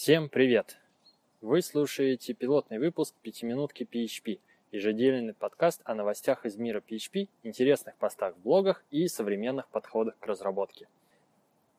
Всем привет! Вы слушаете пилотный выпуск «Пятиминутки PHP», ежедельный подкаст о новостях из мира PHP, интересных постах в блогах и современных подходах к разработке.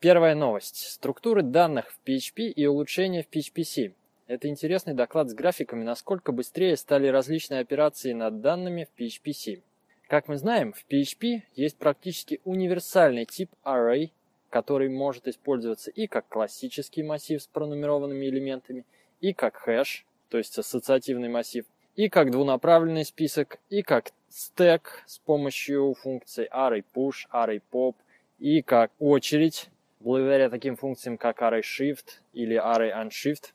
Первая новость. Структуры данных в PHP и улучшения в PHP 7. Это интересный доклад с графиками, насколько быстрее стали различные операции над данными в PHP 7. Как мы знаем, в PHP есть практически универсальный тип array, который может использоваться и как классический массив с пронумерованными элементами, и как хэш, то есть ассоциативный массив, и как двунаправленный список, и как стек с помощью функций array_push, array_pop, и как очередь, благодаря таким функциям, как array_shift или array_unshift.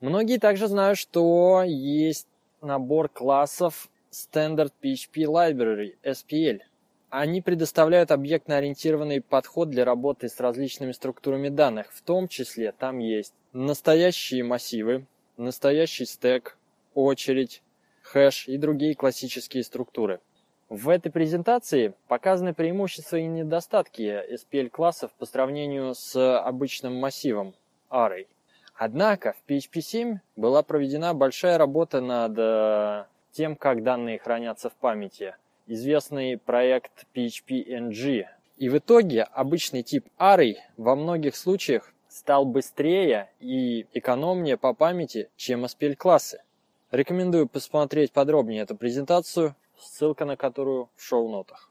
Многие также знают, что есть набор классов Standard PHP Library, SPL – они предоставляют объектно-ориентированный подход для работы с различными структурами данных. В том числе там есть настоящие массивы, настоящий стек, очередь, хэш и другие классические структуры. В этой презентации показаны преимущества и недостатки SPL-классов по сравнению с обычным массивом Array. Однако в PHP 7 была проведена большая работа над э, тем, как данные хранятся в памяти – известный проект PHP-NG. И в итоге обычный тип Array во многих случаях стал быстрее и экономнее по памяти, чем SPL-классы. Рекомендую посмотреть подробнее эту презентацию, ссылка на которую в шоу-нотах.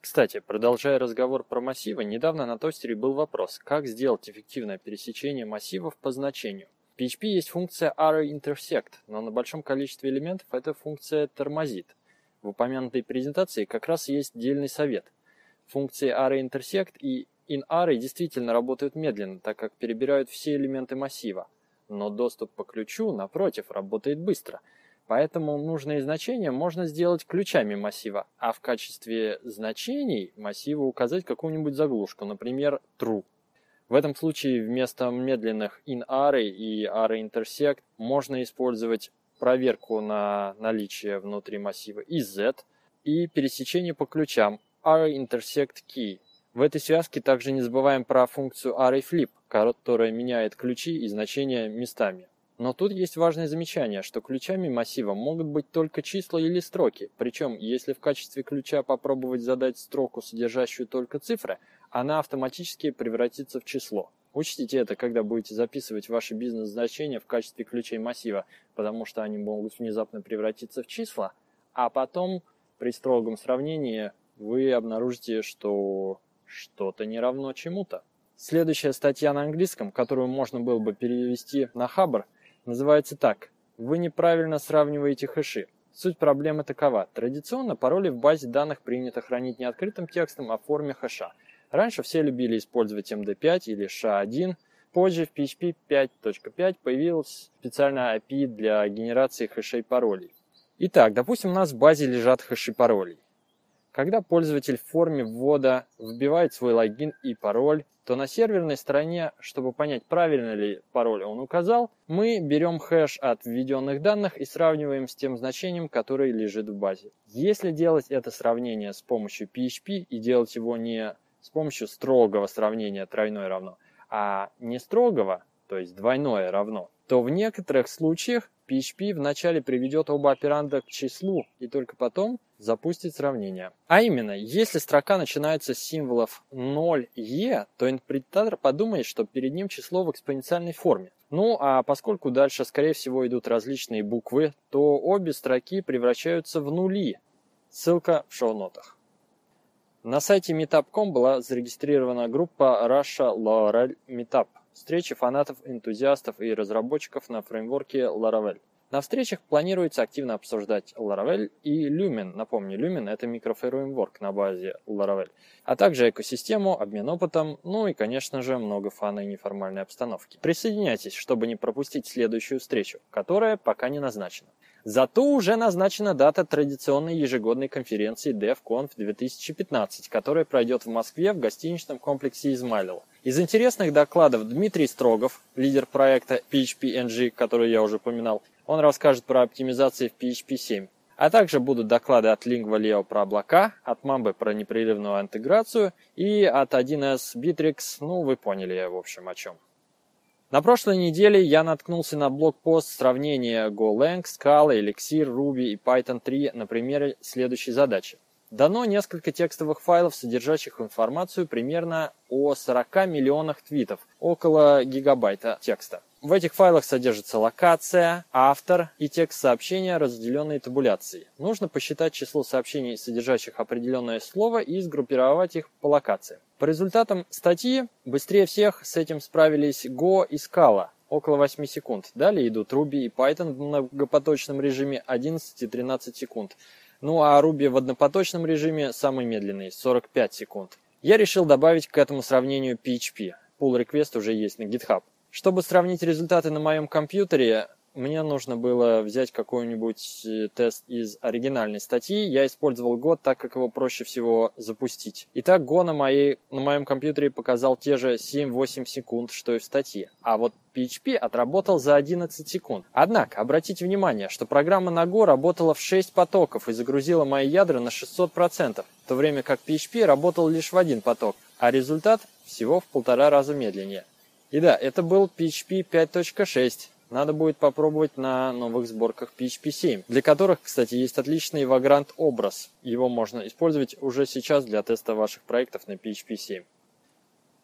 Кстати, продолжая разговор про массивы, недавно на тостере был вопрос, как сделать эффективное пересечение массивов по значению. В PHP есть функция array_intersect, но на большом количестве элементов эта функция тормозит – в упомянутой презентации как раз есть дельный совет. Функции array_intersect и inArray действительно работают медленно, так как перебирают все элементы массива. Но доступ по ключу, напротив, работает быстро. Поэтому нужные значения можно сделать ключами массива, а в качестве значений массива указать какую-нибудь заглушку, например, true. В этом случае вместо медленных inArray и array_intersect можно использовать проверку на наличие внутри массива iz и пересечение по ключам array_intersect_key. В этой связке также не забываем про функцию array_flip, которая меняет ключи и значения местами. Но тут есть важное замечание, что ключами массива могут быть только числа или строки, причем если в качестве ключа попробовать задать строку, содержащую только цифры, она автоматически превратится в число. Учтите это, когда будете записывать ваши бизнес-значения в качестве ключей массива, потому что они могут внезапно превратиться в числа, а потом при строгом сравнении вы обнаружите, что что-то не равно чему-то. Следующая статья на английском, которую можно было бы перевести на Хабр, называется так. Вы неправильно сравниваете хэши. Суть проблемы такова. Традиционно пароли в базе данных принято хранить не открытым текстом, а в форме хэша – Раньше все любили использовать MD5 или SHA-1. Позже в PHP 5.5 появилась специальная API для генерации хэшей паролей. Итак, допустим, у нас в базе лежат хэши паролей. Когда пользователь в форме ввода вбивает свой логин и пароль, то на серверной стороне, чтобы понять, правильно ли пароль он указал, мы берем хэш от введенных данных и сравниваем с тем значением, которое лежит в базе. Если делать это сравнение с помощью PHP и делать его не с помощью строгого сравнения тройное равно, а не строгого, то есть двойное равно, то в некоторых случаях PHP вначале приведет оба операнда к числу и только потом запустит сравнение. А именно, если строка начинается с символов 0e, то интерпретатор подумает, что перед ним число в экспоненциальной форме. Ну а поскольку дальше, скорее всего, идут различные буквы, то обе строки превращаются в нули. Ссылка в шоу-нотах. На сайте Meetup.com была зарегистрирована группа Russia Laravel Meetup. Встречи фанатов, энтузиастов и разработчиков на фреймворке Laravel. На встречах планируется активно обсуждать Laravel и Lumen. Напомню, Lumen – это микрофреймворк на базе Laravel. А также экосистему, обмен опытом, ну и, конечно же, много фана и неформальной обстановки. Присоединяйтесь, чтобы не пропустить следующую встречу, которая пока не назначена. Зато уже назначена дата традиционной ежегодной конференции DevConf 2015, которая пройдет в Москве в гостиничном комплексе Измайлова. Из интересных докладов Дмитрий Строгов, лидер проекта PHP-NG, который я уже упоминал, он расскажет про оптимизации в PHP 7. А также будут доклады от Lingua Leo про облака, от Mamba про непрерывную интеграцию и от 1С Bittrex, ну вы поняли, в общем, о чем. На прошлой неделе я наткнулся на блокпост сравнения Golang, Scala, Elixir, Ruby и Python 3 на примере следующей задачи. Дано несколько текстовых файлов, содержащих информацию примерно о 40 миллионах твитов, около гигабайта текста. В этих файлах содержится локация, автор и текст сообщения, разделенные табуляцией. Нужно посчитать число сообщений, содержащих определенное слово, и сгруппировать их по локациям. По результатам статьи быстрее всех с этим справились Go и Scala, около 8 секунд. Далее идут Ruby и Python в многопоточном режиме 11 и 13 секунд. Ну а Ruby в однопоточном режиме самый медленный, 45 секунд. Я решил добавить к этому сравнению PHP. Pull request уже есть на GitHub. Чтобы сравнить результаты на моем компьютере, мне нужно было взять какой-нибудь э, тест из оригинальной статьи. Я использовал Go, так как его проще всего запустить. Итак, Go на, моей, на моем компьютере показал те же 7-8 секунд, что и в статье. А вот PHP отработал за 11 секунд. Однако, обратите внимание, что программа на Go работала в 6 потоков и загрузила мои ядра на 600%, в то время как PHP работал лишь в один поток, а результат всего в полтора раза медленнее. И да, это был PHP 5.6. Надо будет попробовать на новых сборках PHP 7, для которых, кстати, есть отличный Vagrant образ. Его можно использовать уже сейчас для теста ваших проектов на PHP 7.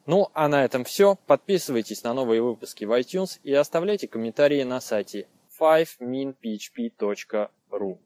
Ну, а на этом все. Подписывайтесь на новые выпуски в iTunes и оставляйте комментарии на сайте 5minphp.ru.